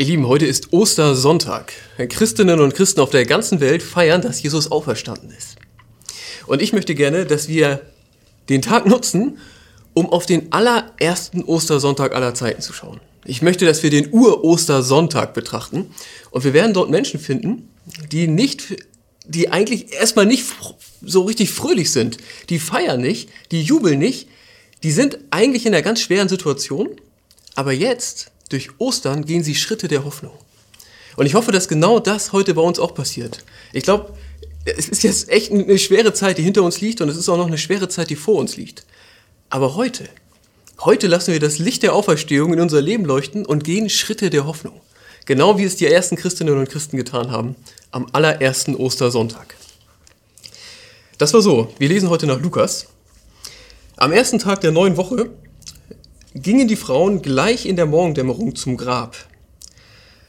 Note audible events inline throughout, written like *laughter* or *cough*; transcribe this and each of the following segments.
Ihr Lieben, heute ist Ostersonntag. Christinnen und Christen auf der ganzen Welt feiern, dass Jesus auferstanden ist. Und ich möchte gerne, dass wir den Tag nutzen, um auf den allerersten Ostersonntag aller Zeiten zu schauen. Ich möchte, dass wir den Ur-Ostersonntag betrachten und wir werden dort Menschen finden, die nicht, die eigentlich erstmal nicht so richtig fröhlich sind. Die feiern nicht, die jubeln nicht, die sind eigentlich in einer ganz schweren Situation, aber jetzt durch Ostern gehen sie Schritte der Hoffnung. Und ich hoffe, dass genau das heute bei uns auch passiert. Ich glaube, es ist jetzt echt eine schwere Zeit, die hinter uns liegt und es ist auch noch eine schwere Zeit, die vor uns liegt. Aber heute, heute lassen wir das Licht der Auferstehung in unser Leben leuchten und gehen Schritte der Hoffnung. Genau wie es die ersten Christinnen und Christen getan haben am allerersten Ostersonntag. Das war so. Wir lesen heute nach Lukas. Am ersten Tag der neuen Woche gingen die Frauen gleich in der Morgendämmerung zum Grab.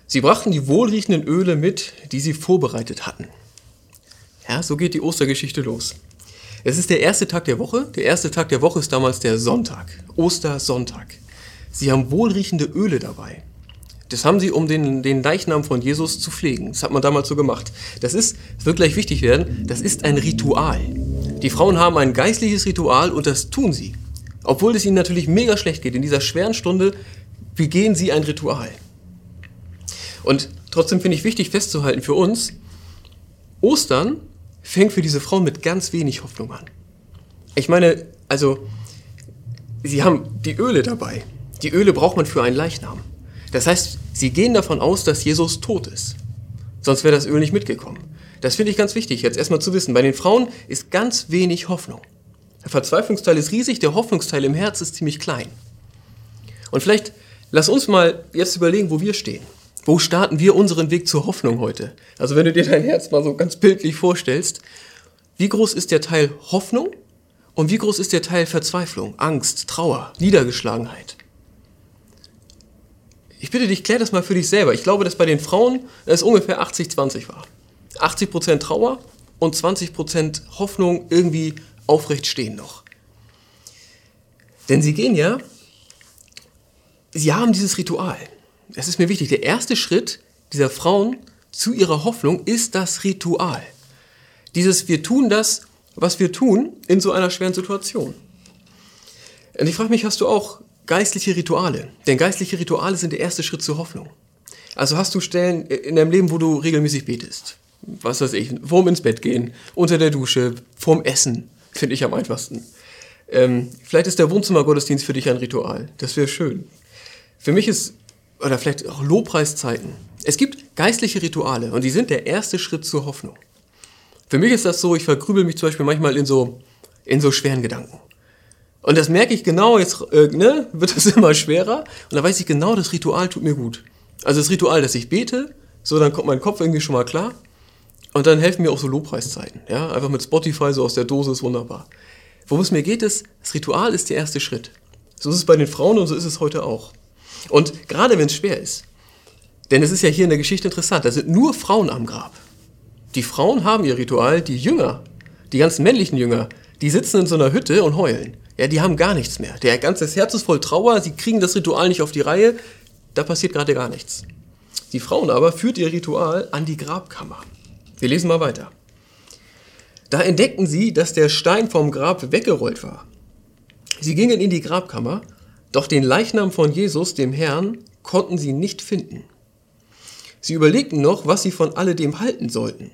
Sie brachten die wohlriechenden Öle mit, die sie vorbereitet hatten. Ja, so geht die Ostergeschichte los. Es ist der erste Tag der Woche. Der erste Tag der Woche ist damals der Sonntag, Ostersonntag. Sie haben wohlriechende Öle dabei. Das haben sie, um den, den Leichnam von Jesus zu pflegen. Das hat man damals so gemacht. Das ist, das wird gleich wichtig werden, das ist ein Ritual. Die Frauen haben ein geistliches Ritual und das tun sie. Obwohl es ihnen natürlich mega schlecht geht, in dieser schweren Stunde begehen sie ein Ritual. Und trotzdem finde ich wichtig festzuhalten für uns, Ostern fängt für diese Frauen mit ganz wenig Hoffnung an. Ich meine, also, sie haben die Öle dabei. Die Öle braucht man für einen Leichnam. Das heißt, sie gehen davon aus, dass Jesus tot ist. Sonst wäre das Öl nicht mitgekommen. Das finde ich ganz wichtig, jetzt erstmal zu wissen. Bei den Frauen ist ganz wenig Hoffnung. Der Verzweiflungsteil ist riesig, der Hoffnungsteil im Herz ist ziemlich klein. Und vielleicht lass uns mal jetzt überlegen, wo wir stehen. Wo starten wir unseren Weg zur Hoffnung heute? Also wenn du dir dein Herz mal so ganz bildlich vorstellst, wie groß ist der Teil Hoffnung und wie groß ist der Teil Verzweiflung, Angst, Trauer, Niedergeschlagenheit? Ich bitte dich, klär das mal für dich selber. Ich glaube, dass bei den Frauen es ungefähr 80-20 war. 80% Trauer und 20% Hoffnung, irgendwie aufrecht stehen noch. Denn sie gehen ja, sie haben dieses Ritual. Es ist mir wichtig, der erste Schritt dieser Frauen zu ihrer Hoffnung ist das Ritual. Dieses wir tun das, was wir tun in so einer schweren Situation. Und ich frage mich, hast du auch geistliche Rituale? Denn geistliche Rituale sind der erste Schritt zur Hoffnung. Also hast du Stellen in deinem Leben, wo du regelmäßig betest. Was weiß ich, vorm ins Bett gehen, unter der Dusche, vorm Essen, Finde ich am einfachsten. Ähm, vielleicht ist der Wohnzimmergottesdienst für dich ein Ritual. Das wäre schön. Für mich ist, oder vielleicht auch Lobpreiszeiten. Es gibt geistliche Rituale und die sind der erste Schritt zur Hoffnung. Für mich ist das so, ich verkrübel mich zum Beispiel manchmal in so, in so schweren Gedanken. Und das merke ich genau, jetzt äh, ne, wird das *laughs* immer schwerer. Und da weiß ich genau, das Ritual tut mir gut. Also das Ritual, dass ich bete, so dann kommt mein Kopf irgendwie schon mal klar. Und dann helfen mir auch so Lobpreiszeiten. Ja? Einfach mit Spotify so aus der Dose ist wunderbar. Worum es mir geht, ist, das Ritual ist der erste Schritt. So ist es bei den Frauen und so ist es heute auch. Und gerade wenn es schwer ist, denn es ist ja hier in der Geschichte interessant, da sind nur Frauen am Grab. Die Frauen haben ihr Ritual, die Jünger, die ganzen männlichen Jünger, die sitzen in so einer Hütte und heulen. Ja, die haben gar nichts mehr. Der ganze Herz ist voll Trauer, sie kriegen das Ritual nicht auf die Reihe, da passiert gerade gar nichts. Die Frauen aber führt ihr Ritual an die Grabkammer. Wir lesen mal weiter. Da entdeckten sie, dass der Stein vom Grab weggerollt war. Sie gingen in die Grabkammer, doch den Leichnam von Jesus, dem Herrn, konnten sie nicht finden. Sie überlegten noch, was sie von alledem halten sollten.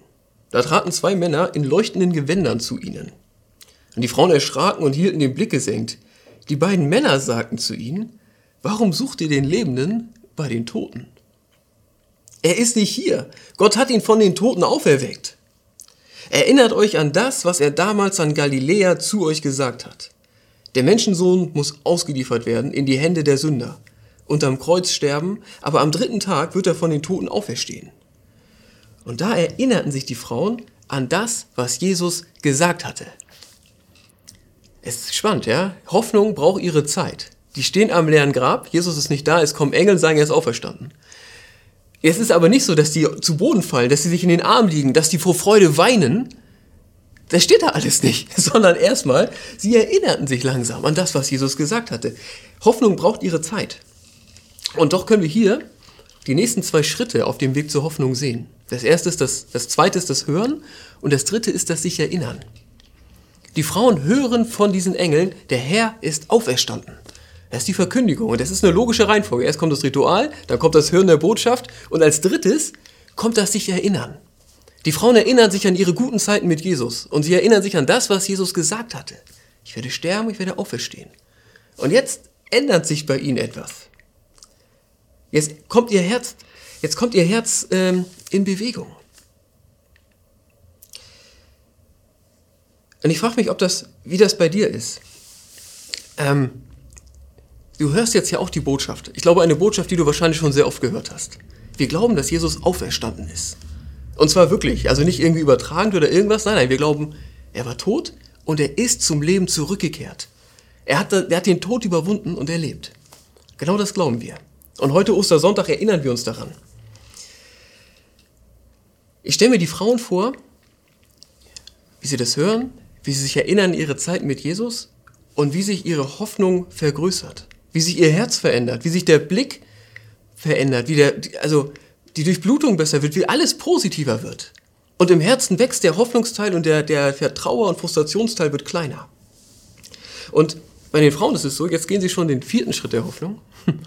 Da traten zwei Männer in leuchtenden Gewändern zu ihnen. Und die Frauen erschraken und hielten den Blick gesenkt. Die beiden Männer sagten zu ihnen, warum sucht ihr den Lebenden bei den Toten? Er ist nicht hier. Gott hat ihn von den Toten auferweckt. Erinnert euch an das, was er damals an Galiläa zu euch gesagt hat. Der Menschensohn muss ausgeliefert werden in die Hände der Sünder und am Kreuz sterben, aber am dritten Tag wird er von den Toten auferstehen. Und da erinnerten sich die Frauen an das, was Jesus gesagt hatte. Es ist spannend, ja? Hoffnung braucht ihre Zeit. Die stehen am leeren Grab, Jesus ist nicht da, es kommen Engel sagen, er ist auferstanden. Es ist aber nicht so, dass die zu Boden fallen, dass sie sich in den Arm liegen, dass die vor Freude weinen. Das steht da alles nicht, *laughs* sondern erstmal, sie erinnerten sich langsam an das, was Jesus gesagt hatte. Hoffnung braucht ihre Zeit. Und doch können wir hier die nächsten zwei Schritte auf dem Weg zur Hoffnung sehen. Das erste ist das, das zweite ist das Hören und das dritte ist das sich erinnern. Die Frauen hören von diesen Engeln, der Herr ist auferstanden. Das ist die Verkündigung und das ist eine logische Reihenfolge. Erst kommt das Ritual, dann kommt das Hören der Botschaft und als drittes kommt das sich erinnern. Die Frauen erinnern sich an ihre guten Zeiten mit Jesus und sie erinnern sich an das, was Jesus gesagt hatte. Ich werde sterben, ich werde auferstehen. Und jetzt ändert sich bei ihnen etwas. Jetzt kommt ihr Herz, jetzt kommt ihr Herz ähm, in Bewegung. Und ich frage mich, ob das, wie das bei dir ist. Ähm, du hörst jetzt ja auch die Botschaft. Ich glaube, eine Botschaft, die du wahrscheinlich schon sehr oft gehört hast. Wir glauben, dass Jesus auferstanden ist. Und zwar wirklich, also nicht irgendwie übertragend oder irgendwas. Nein, nein, wir glauben, er war tot und er ist zum Leben zurückgekehrt. Er hat, er hat den Tod überwunden und er lebt. Genau das glauben wir. Und heute Ostersonntag erinnern wir uns daran. Ich stelle mir die Frauen vor, wie sie das hören, wie sie sich erinnern an ihre Zeit mit Jesus und wie sich ihre Hoffnung vergrößert, wie sich ihr Herz verändert, wie sich der Blick verändert, wie der, also die Durchblutung besser wird, wie alles positiver wird. Und im Herzen wächst der Hoffnungsteil und der, der, der und Frustrationsteil wird kleiner. Und bei den Frauen ist es so, jetzt gehen sie schon den vierten Schritt der Hoffnung. *laughs*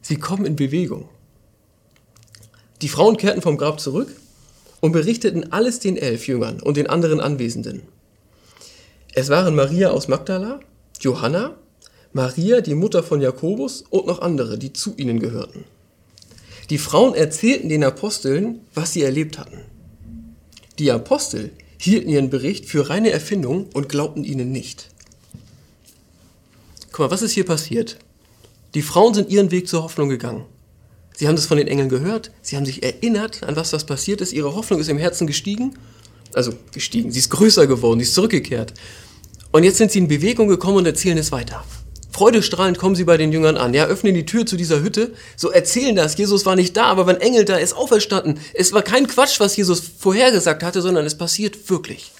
Sie kommen in Bewegung. Die Frauen kehrten vom Grab zurück und berichteten alles den elf Jüngern und den anderen Anwesenden. Es waren Maria aus Magdala, Johanna, Maria, die Mutter von Jakobus und noch andere, die zu ihnen gehörten. Die Frauen erzählten den Aposteln, was sie erlebt hatten. Die Apostel hielten ihren Bericht für reine Erfindung und glaubten ihnen nicht. Guck mal, was ist hier passiert? Die Frauen sind ihren Weg zur Hoffnung gegangen. Sie haben das von den Engeln gehört, sie haben sich erinnert an was, was passiert ist, ihre Hoffnung ist im Herzen gestiegen, also gestiegen, sie ist größer geworden, sie ist zurückgekehrt. Und jetzt sind sie in Bewegung gekommen und erzählen es weiter. Freudestrahlend kommen sie bei den Jüngern an, ja, öffnen die Tür zu dieser Hütte, so erzählen das, Jesus war nicht da, aber wenn Engel da ist, auferstanden. Es war kein Quatsch, was Jesus vorhergesagt hatte, sondern es passiert wirklich.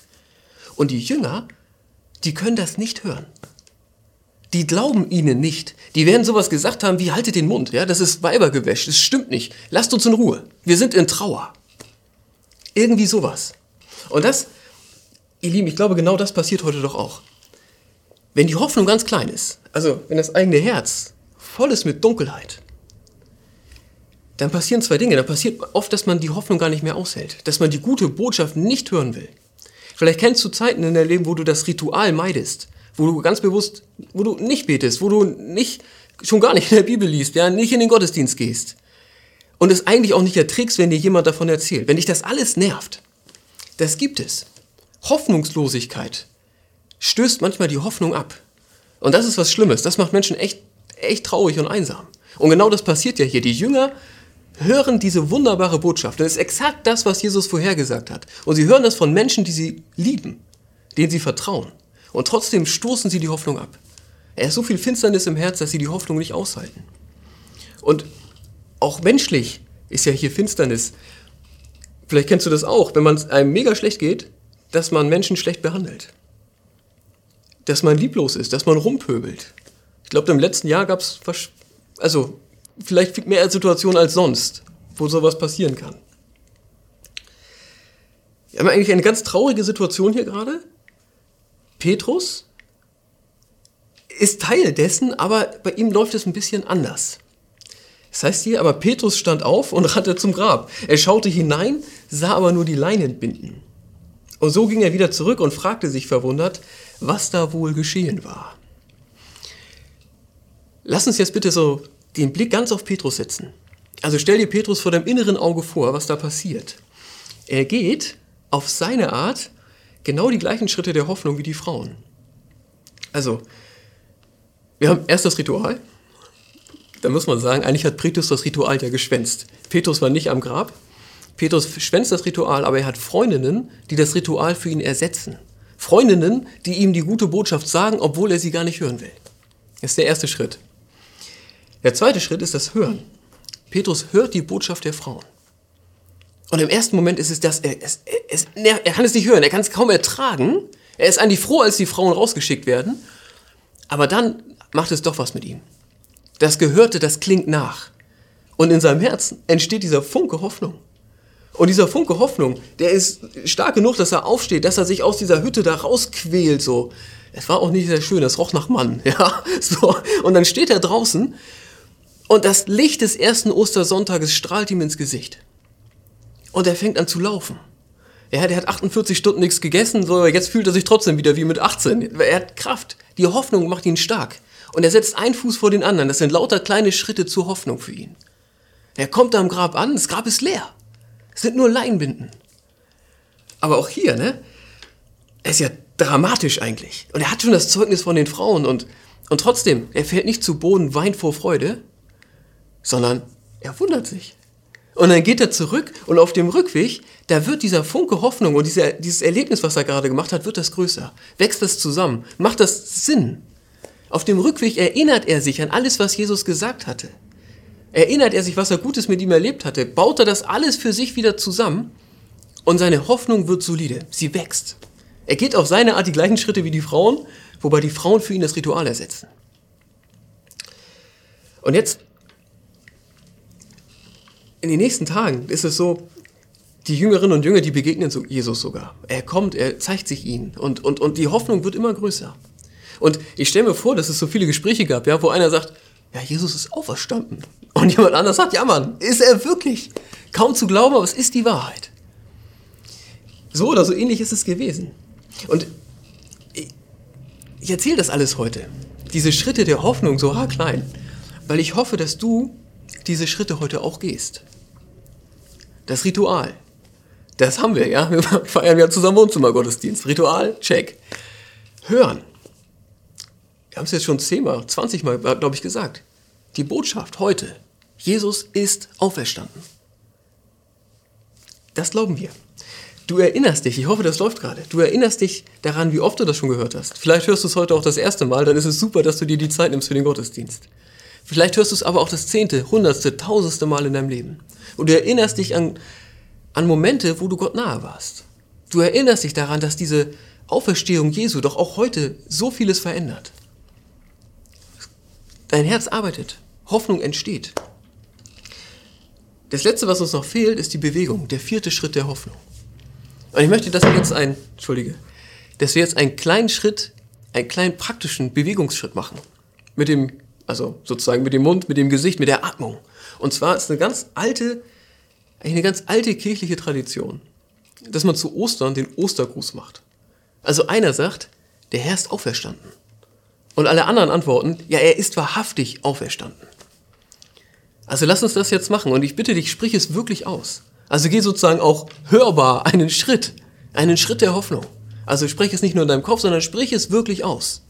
Und die Jünger, die können das nicht hören die glauben ihnen nicht. Die werden sowas gesagt haben wie, haltet den Mund, ja, das ist Weibergewäsch, das stimmt nicht. Lasst uns in Ruhe. Wir sind in Trauer. Irgendwie sowas. Und das, ihr Lieben, ich glaube, genau das passiert heute doch auch. Wenn die Hoffnung ganz klein ist, also wenn das eigene Herz voll ist mit Dunkelheit, dann passieren zwei Dinge. Dann passiert oft, dass man die Hoffnung gar nicht mehr aushält, dass man die gute Botschaft nicht hören will. Vielleicht kennst du Zeiten in deinem Leben, wo du das Ritual meidest, wo du ganz bewusst, wo du nicht betest, wo du nicht, schon gar nicht in der Bibel liest, ja, nicht in den Gottesdienst gehst. Und es eigentlich auch nicht erträgst, wenn dir jemand davon erzählt. Wenn dich das alles nervt, das gibt es. Hoffnungslosigkeit stößt manchmal die Hoffnung ab. Und das ist was Schlimmes. Das macht Menschen echt, echt traurig und einsam. Und genau das passiert ja hier. Die Jünger hören diese wunderbare Botschaft. Das ist exakt das, was Jesus vorhergesagt hat. Und sie hören das von Menschen, die sie lieben, denen sie vertrauen. Und trotzdem stoßen sie die Hoffnung ab. Er ist so viel Finsternis im Herz, dass sie die Hoffnung nicht aushalten. Und auch menschlich ist ja hier Finsternis. Vielleicht kennst du das auch, wenn man einem mega schlecht geht, dass man Menschen schlecht behandelt. Dass man lieblos ist, dass man rumpöbelt. Ich glaube, im letzten Jahr gab es also vielleicht mehr Situationen als sonst, wo sowas passieren kann. Wir haben eigentlich eine ganz traurige Situation hier gerade. Petrus ist Teil dessen, aber bei ihm läuft es ein bisschen anders. Das heißt hier, aber Petrus stand auf und *laughs* rannte zum Grab. Er schaute hinein, sah aber nur die Leinen binden. Und so ging er wieder zurück und fragte sich verwundert, was da wohl geschehen war. Lass uns jetzt bitte so den Blick ganz auf Petrus setzen. Also stell dir Petrus vor deinem inneren Auge vor, was da passiert. Er geht auf seine Art genau die gleichen Schritte der Hoffnung wie die Frauen. Also, wir haben erst das Ritual. Da muss man sagen, eigentlich hat Petrus das Ritual ja geschwänzt. Petrus war nicht am Grab. Petrus schwänzt das Ritual, aber er hat Freundinnen, die das Ritual für ihn ersetzen. Freundinnen, die ihm die gute Botschaft sagen, obwohl er sie gar nicht hören will. Das ist der erste Schritt. Der zweite Schritt ist das Hören. Petrus hört die Botschaft der Frauen. Und im ersten Moment ist es das, er, er, er, er kann es nicht hören, er kann es kaum ertragen. Er ist eigentlich froh, als die Frauen rausgeschickt werden. Aber dann macht es doch was mit ihm. Das Gehörte, das klingt nach. Und in seinem Herzen entsteht dieser Funke Hoffnung. Und dieser Funke Hoffnung, der ist stark genug, dass er aufsteht, dass er sich aus dieser Hütte da rausquält, so. Es war auch nicht sehr schön, es roch nach Mann, *laughs* ja, so. Und dann steht er draußen und das Licht des ersten Ostersonntages strahlt ihm ins Gesicht. Und er fängt an zu laufen. Ja, der hat 48 Stunden nichts gegessen, so, aber jetzt fühlt er sich trotzdem wieder wie mit 18. Er hat Kraft. Die Hoffnung macht ihn stark. Und er setzt einen Fuß vor den anderen. Das sind lauter kleine Schritte zur Hoffnung für ihn. Er kommt am Grab an, das Grab ist leer. Sind nur Leinbinden. Aber auch hier, ne? Er ist ja dramatisch eigentlich. Und er hat schon das Zeugnis von den Frauen und, und trotzdem, er fällt nicht zu Boden, weint vor Freude, sondern er wundert sich. Und dann geht er zurück und auf dem Rückweg, da wird dieser Funke Hoffnung und dieser, dieses Erlebnis, was er gerade gemacht hat, wird das größer. Wächst das zusammen, macht das Sinn. Auf dem Rückweg erinnert er sich an alles, was Jesus gesagt hatte. Erinnert er sich, was er Gutes mit ihm erlebt hatte, baut er das alles für sich wieder zusammen und seine Hoffnung wird solide. Sie wächst. Er geht auf seine Art die gleichen Schritte wie die Frauen, wobei die Frauen für ihn das Ritual ersetzen. Und jetzt in den nächsten Tagen ist es so, die Jüngerinnen und Jünger, die begegnen Jesus sogar. Er kommt, er zeigt sich ihnen und, und, und die Hoffnung wird immer größer. Und ich stelle mir vor, dass es so viele Gespräche gab, ja, wo einer sagt, ja, Jesus ist auferstanden. Und jemand anders sagt, ja Mann, ist er wirklich? Kaum zu glauben, aber es ist die Wahrheit. So oder so ähnlich ist es gewesen. Und ich erzähle das alles heute. Diese Schritte der Hoffnung so haarklein, weil ich hoffe, dass du diese Schritte heute auch gehst. Das Ritual. Das haben wir, ja. Wir feiern ja zusammen Wohnzimmergottesdienst. Ritual, check. Hören. Wir haben es jetzt schon zehnmal, zwanzigmal, glaube ich, gesagt. Die Botschaft heute. Jesus ist auferstanden. Das glauben wir. Du erinnerst dich, ich hoffe, das läuft gerade, du erinnerst dich daran, wie oft du das schon gehört hast. Vielleicht hörst du es heute auch das erste Mal, dann ist es super, dass du dir die Zeit nimmst für den Gottesdienst. Vielleicht hörst du es aber auch das zehnte, hundertste, tausendste Mal in deinem Leben. Und du erinnerst dich an, an Momente, wo du Gott nahe warst. Du erinnerst dich daran, dass diese Auferstehung Jesu doch auch heute so vieles verändert. Dein Herz arbeitet, Hoffnung entsteht. Das Letzte, was uns noch fehlt, ist die Bewegung, der vierte Schritt der Hoffnung. Und ich möchte, dass wir jetzt ein, Entschuldige, dass wir jetzt einen kleinen Schritt, einen kleinen praktischen Bewegungsschritt machen. Mit dem also sozusagen mit dem Mund, mit dem Gesicht, mit der Atmung. Und zwar ist eine ganz alte, eigentlich eine ganz alte kirchliche Tradition, dass man zu Ostern den Ostergruß macht. Also einer sagt, der Herr ist auferstanden. Und alle anderen antworten, ja, er ist wahrhaftig auferstanden. Also lass uns das jetzt machen und ich bitte dich, sprich es wirklich aus. Also geh sozusagen auch hörbar einen Schritt, einen Schritt der Hoffnung. Also sprich es nicht nur in deinem Kopf, sondern sprich es wirklich aus.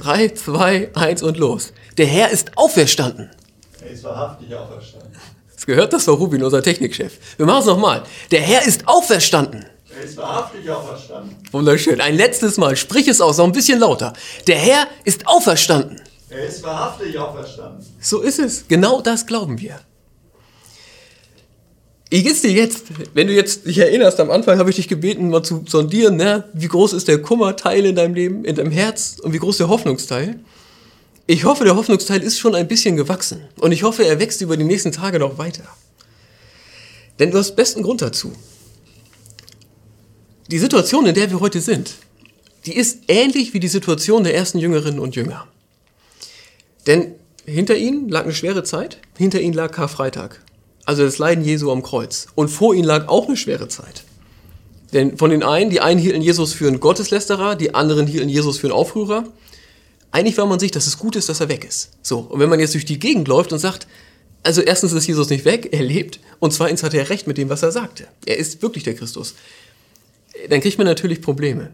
3, 2, 1 und los. Der Herr ist auferstanden. Er ist wahrhaftig auferstanden. Das gehört das war Rubin, unser Technikchef. Wir machen es nochmal. Der Herr ist auferstanden. Er ist wahrhaftig auferstanden. Wunderschön. Ein letztes Mal. Sprich es aus, noch ein bisschen lauter. Der Herr ist auferstanden. Er ist wahrhaftig auferstanden. So ist es. Genau das glauben wir. Wie geht's dir jetzt? Wenn du jetzt dich erinnerst, am Anfang habe ich dich gebeten, mal zu sondieren, ne? wie groß ist der Kummerteil in deinem Leben, in deinem Herz und wie groß der Hoffnungsteil. Ich hoffe, der Hoffnungsteil ist schon ein bisschen gewachsen und ich hoffe, er wächst über die nächsten Tage noch weiter. Denn du hast besten Grund dazu. Die Situation, in der wir heute sind, die ist ähnlich wie die Situation der ersten Jüngerinnen und Jünger. Denn hinter ihnen lag eine schwere Zeit, hinter ihnen lag Karfreitag also das Leiden Jesu am Kreuz. Und vor ihnen lag auch eine schwere Zeit. Denn von den einen, die einen hielten Jesus für einen Gotteslästerer, die anderen hielten Jesus für einen Aufrührer. Einig war man sich, dass es gut ist, dass er weg ist. So, und wenn man jetzt durch die Gegend läuft und sagt, also erstens ist Jesus nicht weg, er lebt, und zweitens hat er recht mit dem, was er sagte. Er ist wirklich der Christus. Dann kriegt man natürlich Probleme.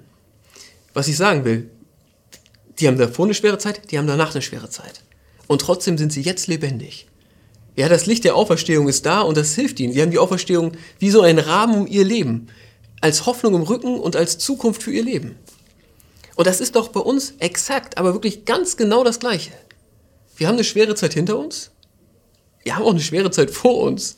Was ich sagen will, die haben davor eine schwere Zeit, die haben danach eine schwere Zeit. Und trotzdem sind sie jetzt lebendig. Ja, das Licht der Auferstehung ist da und das hilft ihnen. Sie haben die Auferstehung wie so einen Rahmen um ihr Leben, als Hoffnung im Rücken und als Zukunft für ihr Leben. Und das ist doch bei uns exakt, aber wirklich ganz genau das Gleiche. Wir haben eine schwere Zeit hinter uns, wir haben auch eine schwere Zeit vor uns.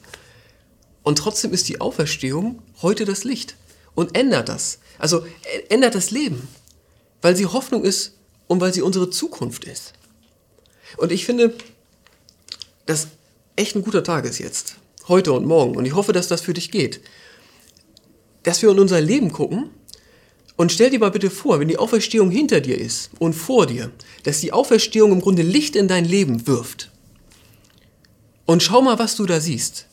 Und trotzdem ist die Auferstehung heute das Licht und ändert das. Also ändert das Leben, weil sie Hoffnung ist und weil sie unsere Zukunft ist. Und ich finde, dass echt ein guter Tag ist jetzt. Heute und morgen. Und ich hoffe, dass das für dich geht. Dass wir in unser Leben gucken und stell dir mal bitte vor, wenn die Auferstehung hinter dir ist und vor dir, dass die Auferstehung im Grunde Licht in dein Leben wirft. Und schau mal, was du da siehst.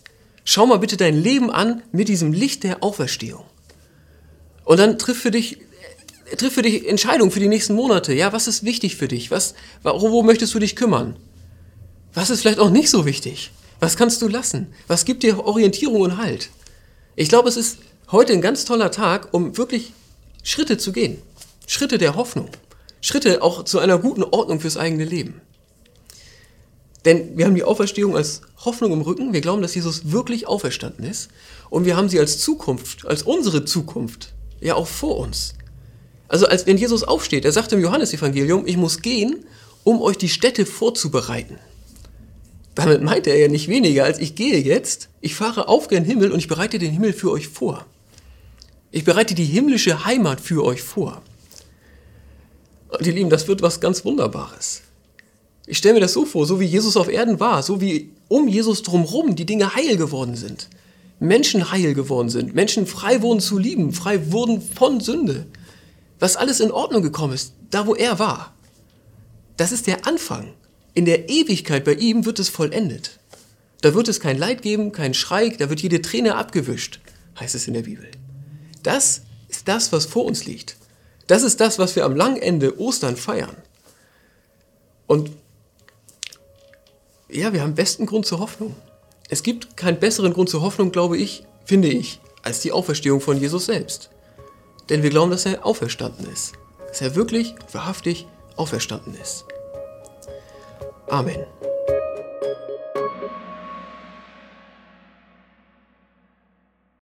Schau mal bitte dein Leben an mit diesem Licht der Auferstehung. Und dann triff für dich, triff für dich Entscheidungen für die nächsten Monate. Ja, was ist wichtig für dich? Was, wo möchtest du dich kümmern? Was ist vielleicht auch nicht so wichtig? Was kannst du lassen? Was gibt dir Orientierung und Halt? Ich glaube, es ist heute ein ganz toller Tag, um wirklich Schritte zu gehen. Schritte der Hoffnung. Schritte auch zu einer guten Ordnung fürs eigene Leben. Denn wir haben die Auferstehung als Hoffnung im Rücken. Wir glauben, dass Jesus wirklich auferstanden ist. Und wir haben sie als Zukunft, als unsere Zukunft, ja auch vor uns. Also als wenn Jesus aufsteht, er sagt im Johannesevangelium, ich muss gehen, um euch die Städte vorzubereiten. Damit meint er ja nicht weniger, als ich gehe jetzt, ich fahre auf gen Himmel und ich bereite den Himmel für euch vor. Ich bereite die himmlische Heimat für euch vor. Und ihr Lieben, das wird was ganz Wunderbares. Ich stelle mir das so vor, so wie Jesus auf Erden war, so wie um Jesus drumherum die Dinge heil geworden sind. Menschen heil geworden sind, Menschen frei wurden zu lieben, frei wurden von Sünde. Was alles in Ordnung gekommen ist, da wo er war. Das ist der Anfang. In der Ewigkeit bei ihm wird es vollendet. Da wird es kein Leid geben, kein Schrei, da wird jede Träne abgewischt, heißt es in der Bibel. Das ist das, was vor uns liegt. Das ist das, was wir am langen Ende Ostern feiern. Und ja, wir haben besten Grund zur Hoffnung. Es gibt keinen besseren Grund zur Hoffnung, glaube ich, finde ich, als die Auferstehung von Jesus selbst. Denn wir glauben, dass er auferstanden ist. Dass er wirklich, wahrhaftig auferstanden ist. Amen.